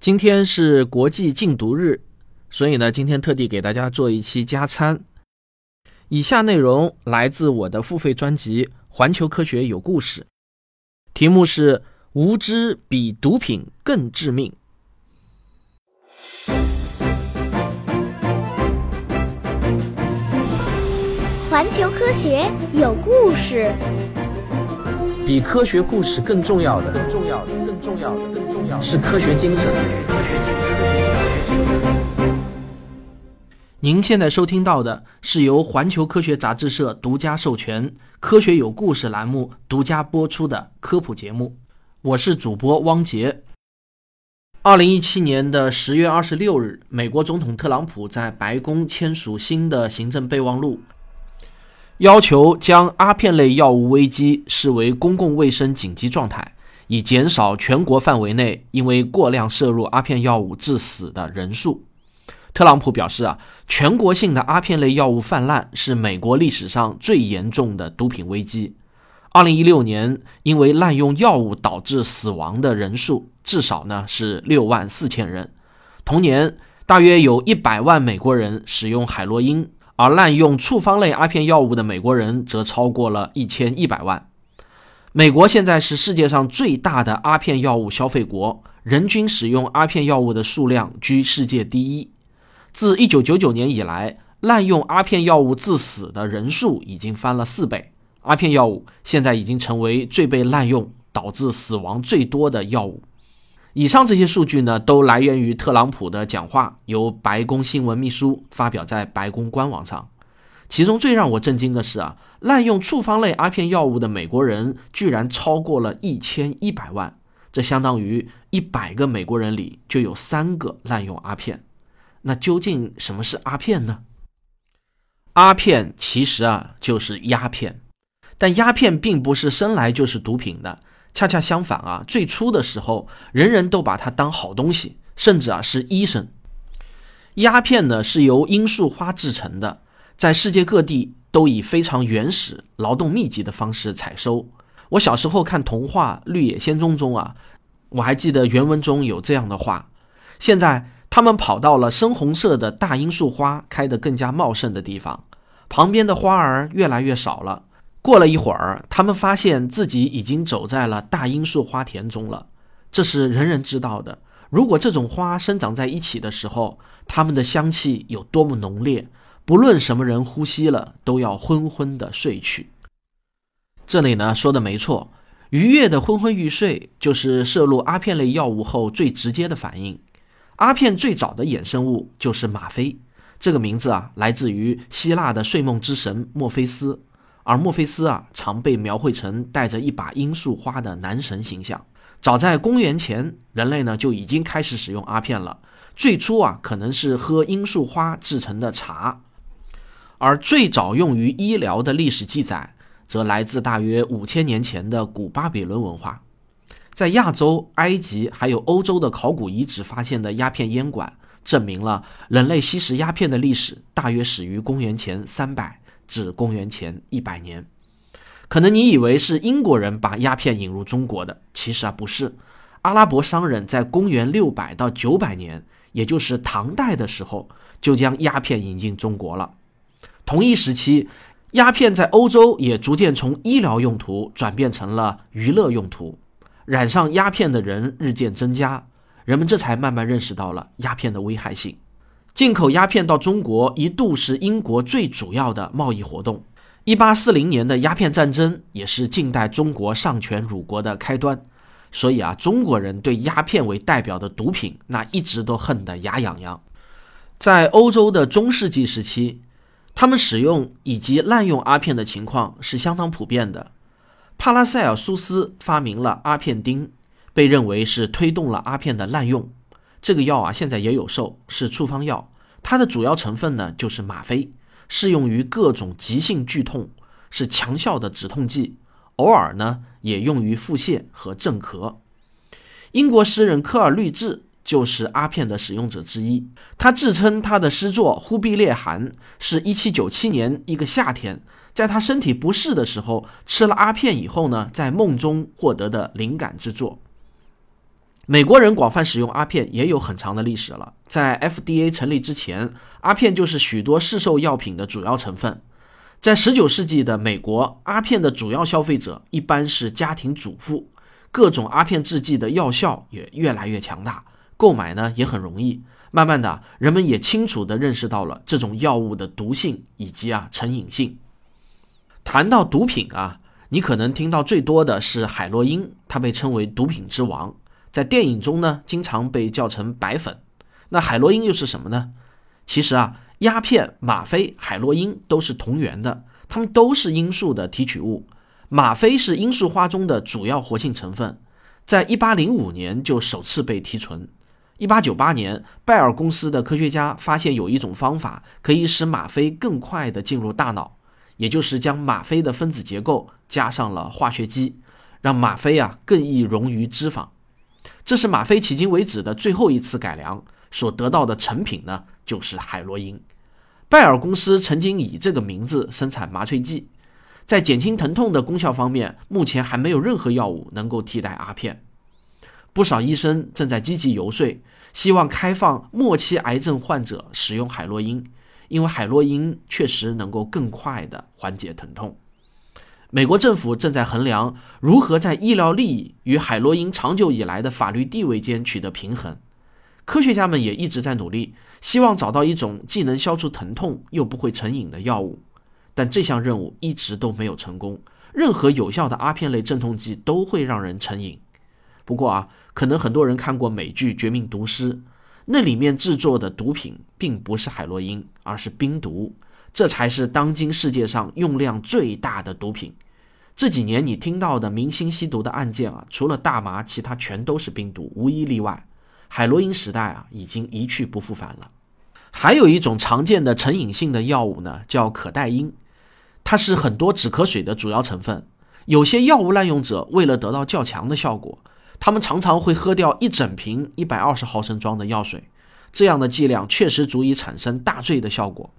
今天是国际禁毒日，所以呢，今天特地给大家做一期加餐。以下内容来自我的付费专辑《环球科学有故事》，题目是“无知比毒品更致命”。环球科学有故事，比科学故事更重要的，更重要的，更重要的，更重要的是科学精神。您现在收听到的是由环球科学杂志社独家授权、科学有故事栏目独家播出的科普节目。我是主播汪杰。二零一七年的十月二十六日，美国总统特朗普在白宫签署新的行政备忘录。要求将阿片类药物危机视为公共卫生紧急状态，以减少全国范围内因为过量摄入阿片药物致死的人数。特朗普表示啊，全国性的阿片类药物泛滥是美国历史上最严重的毒品危机。二零一六年，因为滥用药物导致死亡的人数至少呢是六万四千人。同年，大约有一百万美国人使用海洛因。而滥用处方类阿片药物的美国人则超过了一千一百万。美国现在是世界上最大的阿片药物消费国，人均使用阿片药物的数量居世界第一。自一九九九年以来，滥用阿片药物致死的人数已经翻了四倍。阿片药物现在已经成为最被滥用、导致死亡最多的药物。以上这些数据呢，都来源于特朗普的讲话，由白宫新闻秘书发表在白宫官网上。其中最让我震惊的是啊，滥用处方类阿片药物的美国人居然超过了一千一百万，这相当于一百个美国人里就有三个滥用阿片。那究竟什么是阿片呢？阿片其实啊就是鸦片，但鸦片并不是生来就是毒品的。恰恰相反啊，最初的时候，人人都把它当好东西，甚至啊是医生。鸦片呢是由罂粟花制成的，在世界各地都以非常原始、劳动密集的方式采收。我小时候看童话《绿野仙踪》中啊，我还记得原文中有这样的话：现在他们跑到了深红色的大罂粟花开得更加茂盛的地方，旁边的花儿越来越少了。过了一会儿，他们发现自己已经走在了大罂粟花田中了。这是人人知道的。如果这种花生长在一起的时候，它们的香气有多么浓烈，不论什么人呼吸了，都要昏昏的睡去。这里呢说的没错，愉悦的昏昏欲睡就是摄入阿片类药物后最直接的反应。阿片最早的衍生物就是吗啡，这个名字啊来自于希腊的睡梦之神墨菲斯。而墨菲斯啊，常被描绘成带着一把罂粟花的男神形象。早在公元前，人类呢就已经开始使用阿片了。最初啊，可能是喝罂粟花制成的茶。而最早用于医疗的历史记载，则来自大约五千年前的古巴比伦文化。在亚洲、埃及还有欧洲的考古遗址发现的鸦片烟管，证明了人类吸食鸦片的历史大约始于公元前三百。至公元前一百年，可能你以为是英国人把鸦片引入中国的，其实啊不是，阿拉伯商人在公元六百到九百年，也就是唐代的时候，就将鸦片引进中国了。同一时期，鸦片在欧洲也逐渐从医疗用途转变成了娱乐用途，染上鸦片的人日渐增加，人们这才慢慢认识到了鸦片的危害性。进口鸦片到中国一度是英国最主要的贸易活动。一八四零年的鸦片战争也是近代中国丧权辱国的开端。所以啊，中国人对鸦片为代表的毒品，那一直都恨得牙痒痒。在欧洲的中世纪时期，他们使用以及滥用阿片的情况是相当普遍的。帕拉塞尔苏斯发明了阿片丁，被认为是推动了阿片的滥用。这个药啊，现在也有售，是处方药。它的主要成分呢，就是吗啡，适用于各种急性剧痛，是强效的止痛剂。偶尔呢，也用于腹泻和镇咳。英国诗人科尔律治就是阿片的使用者之一。他自称他的诗作《忽必烈汗》是一七九七年一个夏天，在他身体不适的时候吃了阿片以后呢，在梦中获得的灵感之作。美国人广泛使用阿片也有很长的历史了，在 FDA 成立之前，阿片就是许多市售药品的主要成分。在19世纪的美国，阿片的主要消费者一般是家庭主妇，各种阿片制剂的药效也越来越强大，购买呢也很容易。慢慢的，人们也清楚地认识到了这种药物的毒性以及啊成瘾性。谈到毒品啊，你可能听到最多的是海洛因，它被称为毒品之王。在电影中呢，经常被叫成白粉。那海洛因又是什么呢？其实啊，鸦片、吗啡、海洛因都是同源的，它们都是罂粟的提取物。吗啡是罂粟花中的主要活性成分，在一八零五年就首次被提纯。一八九八年，拜耳公司的科学家发现有一种方法可以使吗啡更快地进入大脑，也就是将吗啡的分子结构加上了化学基，让吗啡啊更易溶于脂肪。这是吗啡迄今为止的最后一次改良，所得到的成品呢，就是海洛因。拜耳公司曾经以这个名字生产麻醉剂，在减轻疼痛的功效方面，目前还没有任何药物能够替代阿片。不少医生正在积极游说，希望开放末期癌症患者使用海洛因，因为海洛因确实能够更快地缓解疼痛。美国政府正在衡量如何在医疗利益与海洛因长久以来的法律地位间取得平衡。科学家们也一直在努力，希望找到一种既能消除疼痛又不会成瘾的药物。但这项任务一直都没有成功。任何有效的阿片类镇痛剂都会让人成瘾。不过啊，可能很多人看过美剧《绝命毒师》，那里面制作的毒品并不是海洛因，而是冰毒。这才是当今世界上用量最大的毒品。这几年你听到的明星吸毒的案件啊，除了大麻，其他全都是冰毒，无一例外。海洛因时代啊，已经一去不复返了。还有一种常见的成瘾性的药物呢，叫可待因，它是很多止咳水的主要成分。有些药物滥用者为了得到较强的效果，他们常常会喝掉一整瓶一百二十毫升装的药水，这样的剂量确实足以产生大醉的效果。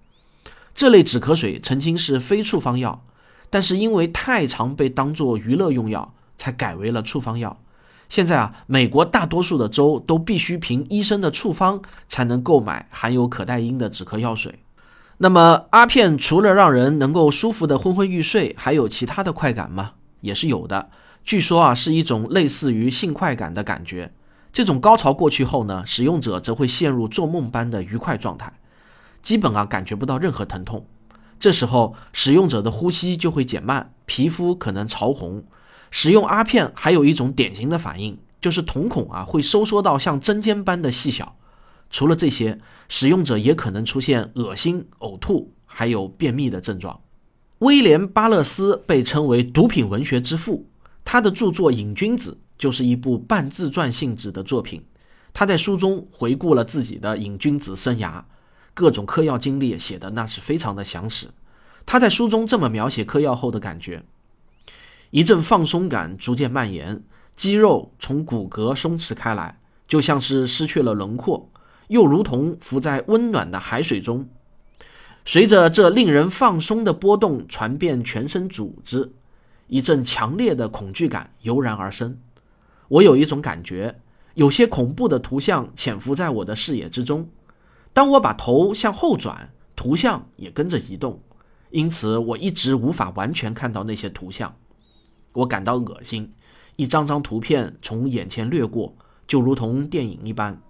这类止咳水曾经是非处方药，但是因为太常被当作娱乐用药，才改为了处方药。现在啊，美国大多数的州都必须凭医生的处方才能购买含有可待因的止咳药水。那么，阿片除了让人能够舒服的昏昏欲睡，还有其他的快感吗？也是有的。据说啊，是一种类似于性快感的感觉。这种高潮过去后呢，使用者则会陷入做梦般的愉快状态。基本啊感觉不到任何疼痛，这时候使用者的呼吸就会减慢，皮肤可能潮红。使用阿片还有一种典型的反应，就是瞳孔啊会收缩到像针尖般的细小。除了这些，使用者也可能出现恶心、呕吐，还有便秘的症状。威廉·巴勒斯被称为毒品文学之父，他的著作《瘾君子》就是一部半自传性质的作品。他在书中回顾了自己的瘾君子生涯。各种嗑药经历写的那是非常的详实。他在书中这么描写嗑药后的感觉：一阵放松感逐渐蔓延，肌肉从骨骼松弛开来，就像是失去了轮廓，又如同浮在温暖的海水中。随着这令人放松的波动传遍全身组织，一阵强烈的恐惧感油然而生。我有一种感觉，有些恐怖的图像潜伏在我的视野之中。当我把头向后转，图像也跟着移动，因此我一直无法完全看到那些图像。我感到恶心，一张张图片从眼前掠过，就如同电影一般。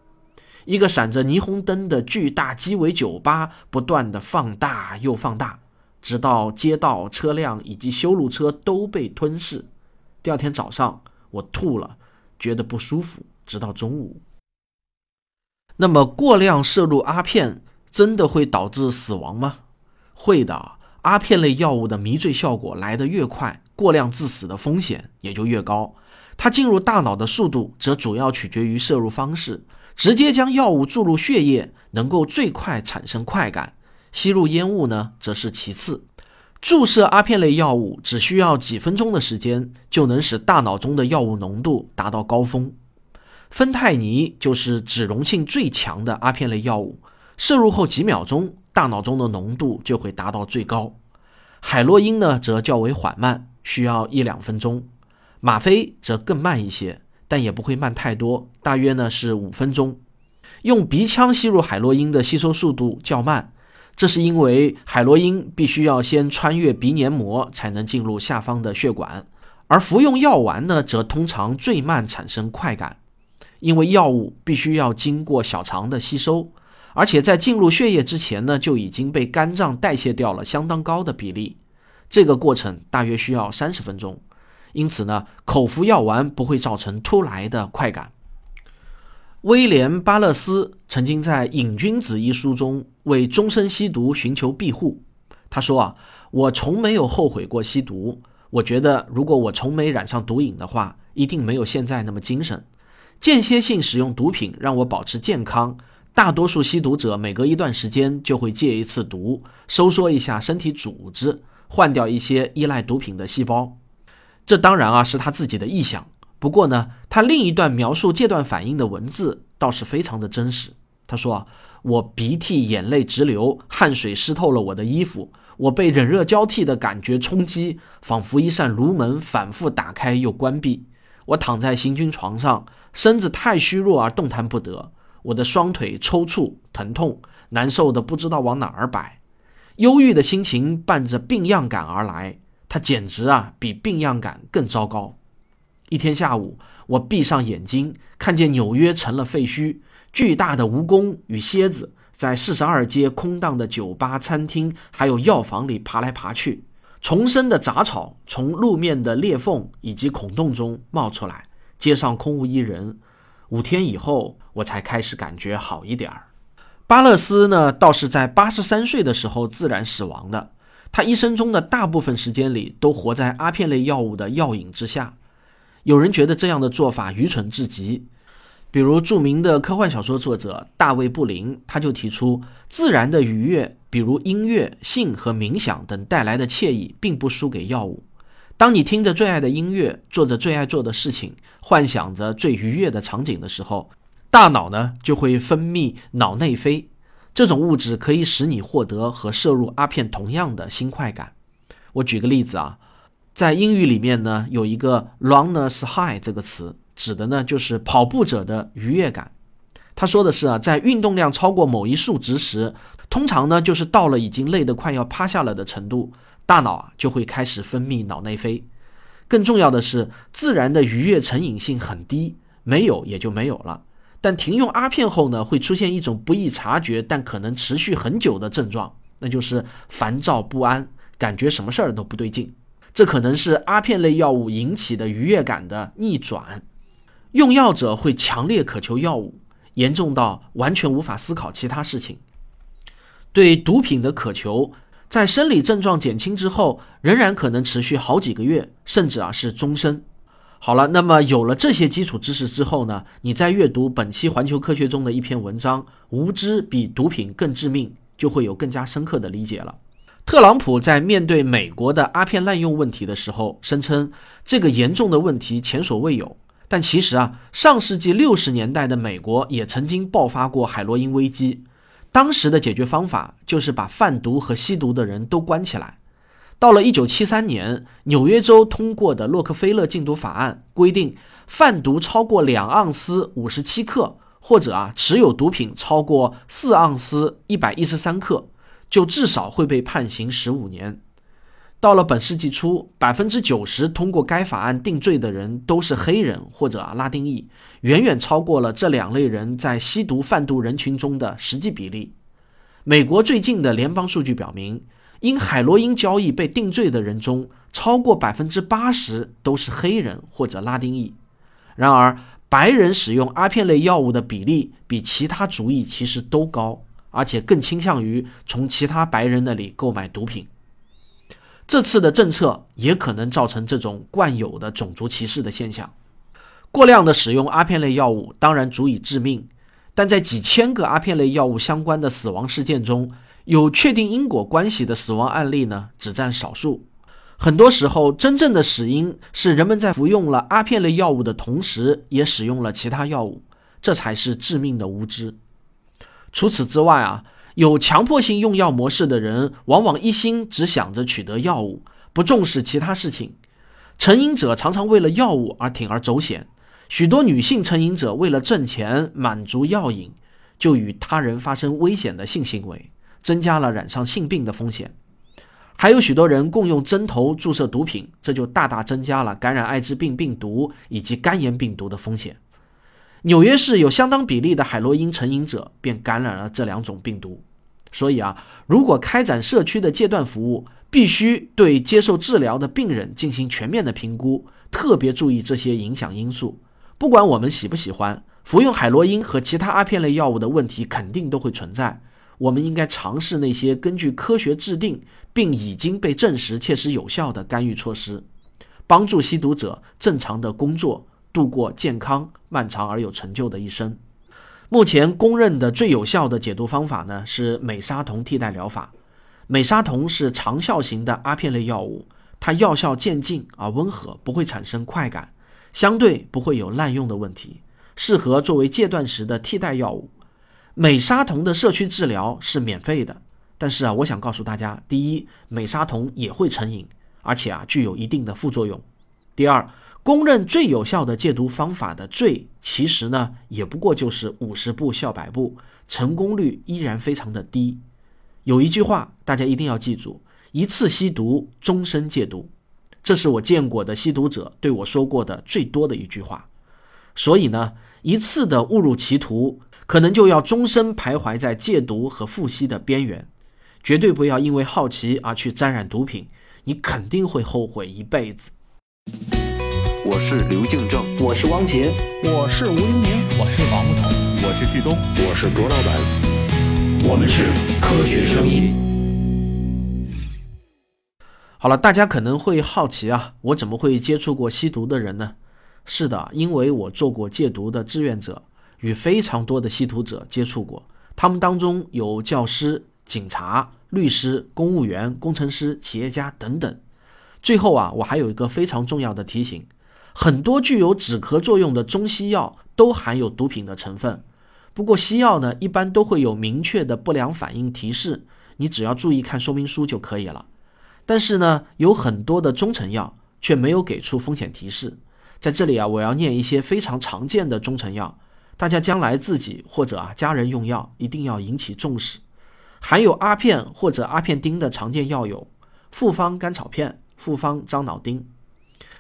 一个闪着霓虹灯的巨大鸡尾酒吧不断的放大又放大，直到街道、车辆以及修路车都被吞噬。第二天早上，我吐了，觉得不舒服，直到中午。那么，过量摄入阿片真的会导致死亡吗？会的，阿片类药物的迷醉效果来得越快，过量致死的风险也就越高。它进入大脑的速度则主要取决于摄入方式。直接将药物注入血液，能够最快产生快感；吸入烟雾呢，则是其次。注射阿片类药物只需要几分钟的时间，就能使大脑中的药物浓度达到高峰。芬太尼就是脂溶性最强的阿片类药物，摄入后几秒钟，大脑中的浓度就会达到最高。海洛因呢，则较为缓慢，需要一两分钟；吗啡则更慢一些，但也不会慢太多，大约呢是五分钟。用鼻腔吸入海洛因的吸收速度较慢，这是因为海洛因必须要先穿越鼻黏膜才能进入下方的血管，而服用药丸呢，则通常最慢产生快感，因为药物必须要经过小肠的吸收，而且在进入血液之前呢，就已经被肝脏代谢掉了相当高的比例，这个过程大约需要三十分钟，因此呢，口服药丸不会造成突来的快感。威廉·巴勒斯曾经在《瘾君子》一书中为终身吸毒寻求庇护。他说：“啊，我从没有后悔过吸毒。我觉得，如果我从没染上毒瘾的话，一定没有现在那么精神。间歇性使用毒品让我保持健康。大多数吸毒者每隔一段时间就会戒一次毒，收缩一下身体组织，换掉一些依赖毒品的细胞。这当然啊，是他自己的臆想。”不过呢，他另一段描述戒断反应的文字倒是非常的真实。他说：“我鼻涕眼泪直流，汗水湿透了我的衣服，我被冷热交替的感觉冲击，仿佛一扇炉门反复打开又关闭。我躺在行军床上，身子太虚弱而动弹不得，我的双腿抽搐疼痛，难受的不知道往哪儿摆。忧郁的心情伴着病样感而来，它简直啊比病样感更糟糕。”一天下午，我闭上眼睛，看见纽约成了废墟，巨大的蜈蚣与蝎子在四十二街空荡的酒吧、餐厅还有药房里爬来爬去，丛生的杂草从路面的裂缝以及孔洞中冒出来，街上空无一人。五天以后，我才开始感觉好一点儿。巴勒斯呢，倒是在八十三岁的时候自然死亡的。他一生中的大部分时间里都活在阿片类药物的药瘾之下。有人觉得这样的做法愚蠢至极，比如著名的科幻小说作者大卫·布林，他就提出，自然的愉悦，比如音乐、性和冥想等带来的惬意，并不输给药物。当你听着最爱的音乐，做着最爱做的事情，幻想着最愉悦的场景的时候，大脑呢就会分泌脑内啡，这种物质可以使你获得和摄入阿片同样的新快感。我举个例子啊。在英语里面呢，有一个 “runners high” 这个词，指的呢就是跑步者的愉悦感。他说的是啊，在运动量超过某一数值时，通常呢就是到了已经累得快要趴下了的程度，大脑啊就会开始分泌脑内啡。更重要的是，自然的愉悦成瘾性很低，没有也就没有了。但停用阿片后呢，会出现一种不易察觉但可能持续很久的症状，那就是烦躁不安，感觉什么事儿都不对劲。这可能是阿片类药物引起的愉悦感的逆转，用药者会强烈渴求药物，严重到完全无法思考其他事情。对毒品的渴求，在生理症状减轻之后，仍然可能持续好几个月，甚至啊是终身。好了，那么有了这些基础知识之后呢，你在阅读本期《环球科学》中的一篇文章《无知比毒品更致命》，就会有更加深刻的理解了。特朗普在面对美国的阿片滥用问题的时候，声称这个严重的问题前所未有。但其实啊，上世纪六十年代的美国也曾经爆发过海洛因危机，当时的解决方法就是把贩毒和吸毒的人都关起来。到了一九七三年，纽约州通过的洛克菲勒禁毒法案规定，贩毒超过两盎司五十七克，或者啊持有毒品超过四盎司一百一十三克。就至少会被判刑十五年。到了本世纪初，百分之九十通过该法案定罪的人都是黑人或者拉丁裔，远远超过了这两类人在吸毒贩毒人群中的实际比例。美国最近的联邦数据表明，因海洛因交易被定罪的人中，超过百分之八十都是黑人或者拉丁裔。然而，白人使用阿片类药物的比例比其他族裔其实都高。而且更倾向于从其他白人那里购买毒品。这次的政策也可能造成这种惯有的种族歧视的现象。过量的使用阿片类药物当然足以致命，但在几千个阿片类药物相关的死亡事件中，有确定因果关系的死亡案例呢，只占少数。很多时候，真正的死因是人们在服用了阿片类药物的同时，也使用了其他药物，这才是致命的无知。除此之外啊，有强迫性用药模式的人，往往一心只想着取得药物，不重视其他事情。成瘾者常常为了药物而铤而走险，许多女性成瘾者为了挣钱满足药瘾，就与他人发生危险的性行为，增加了染上性病的风险。还有许多人共用针头注射毒品，这就大大增加了感染艾滋病病毒以及肝炎病毒的风险。纽约市有相当比例的海洛因成瘾者便感染了这两种病毒。所以啊，如果开展社区的戒断服务，必须对接受治疗的病人进行全面的评估，特别注意这些影响因素。不管我们喜不喜欢服用海洛因和其他阿片类药物的问题，肯定都会存在。我们应该尝试那些根据科学制定并已经被证实切实有效的干预措施，帮助吸毒者正常的工作，度过健康、漫长而有成就的一生。目前公认的最有效的解毒方法呢，是美沙酮替代疗法。美沙酮是长效型的阿片类药物，它药效渐进而温和，不会产生快感，相对不会有滥用的问题，适合作为戒断时的替代药物。美沙酮的社区治疗是免费的，但是啊，我想告诉大家，第一，美沙酮也会成瘾，而且啊，具有一定的副作用。第二，公认最有效的戒毒方法的最，其实呢，也不过就是五十步笑百步，成功率依然非常的低。有一句话大家一定要记住：一次吸毒，终身戒毒。这是我见过的吸毒者对我说过的最多的一句话。所以呢，一次的误入歧途。可能就要终身徘徊在戒毒和复吸的边缘，绝对不要因为好奇而去沾染毒品，你肯定会后悔一辈子。我是刘敬正，我是汪杰，我是吴英明，我是王木头，我是旭东，我是卓老板，我们是科学声音。好了，大家可能会好奇啊，我怎么会接触过吸毒的人呢？是的，因为我做过戒毒的志愿者。与非常多的吸毒者接触过，他们当中有教师、警察、律师、公务员、工程师、企业家等等。最后啊，我还有一个非常重要的提醒：很多具有止咳作用的中西药都含有毒品的成分。不过西药呢，一般都会有明确的不良反应提示，你只要注意看说明书就可以了。但是呢，有很多的中成药却没有给出风险提示。在这里啊，我要念一些非常常见的中成药。大家将来自己或者啊家人用药一定要引起重视。含有阿片或者阿片丁的常见药有复方甘草片、复方樟脑丁；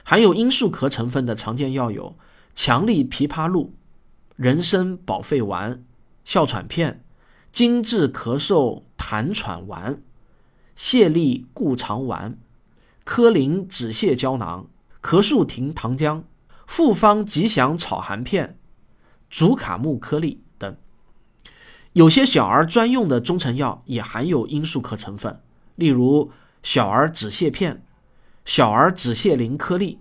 含有罂粟壳成分的常见药有强力枇杷露、人参保肺丸、哮喘片、精致咳嗽痰喘丸、泻痢固肠丸、科林止泻胶囊、咳肃停糖浆、复方吉祥草含片。竹卡木颗粒等，有些小儿专用的中成药也含有罂粟壳成分，例如小儿止泻片、小儿止泻灵颗粒、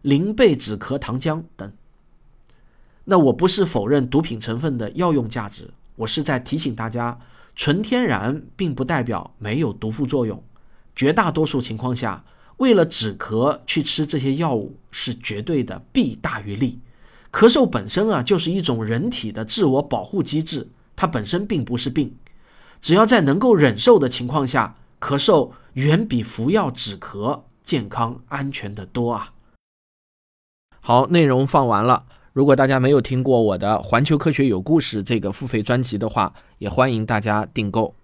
灵贝止咳糖浆等。那我不是否认毒品成分的药用价值，我是在提醒大家，纯天然并不代表没有毒副作用。绝大多数情况下，为了止咳去吃这些药物是绝对的弊大于利。咳嗽本身啊，就是一种人体的自我保护机制，它本身并不是病。只要在能够忍受的情况下，咳嗽远比服药止咳健康安全的多啊。好，内容放完了。如果大家没有听过我的《环球科学有故事》这个付费专辑的话，也欢迎大家订购。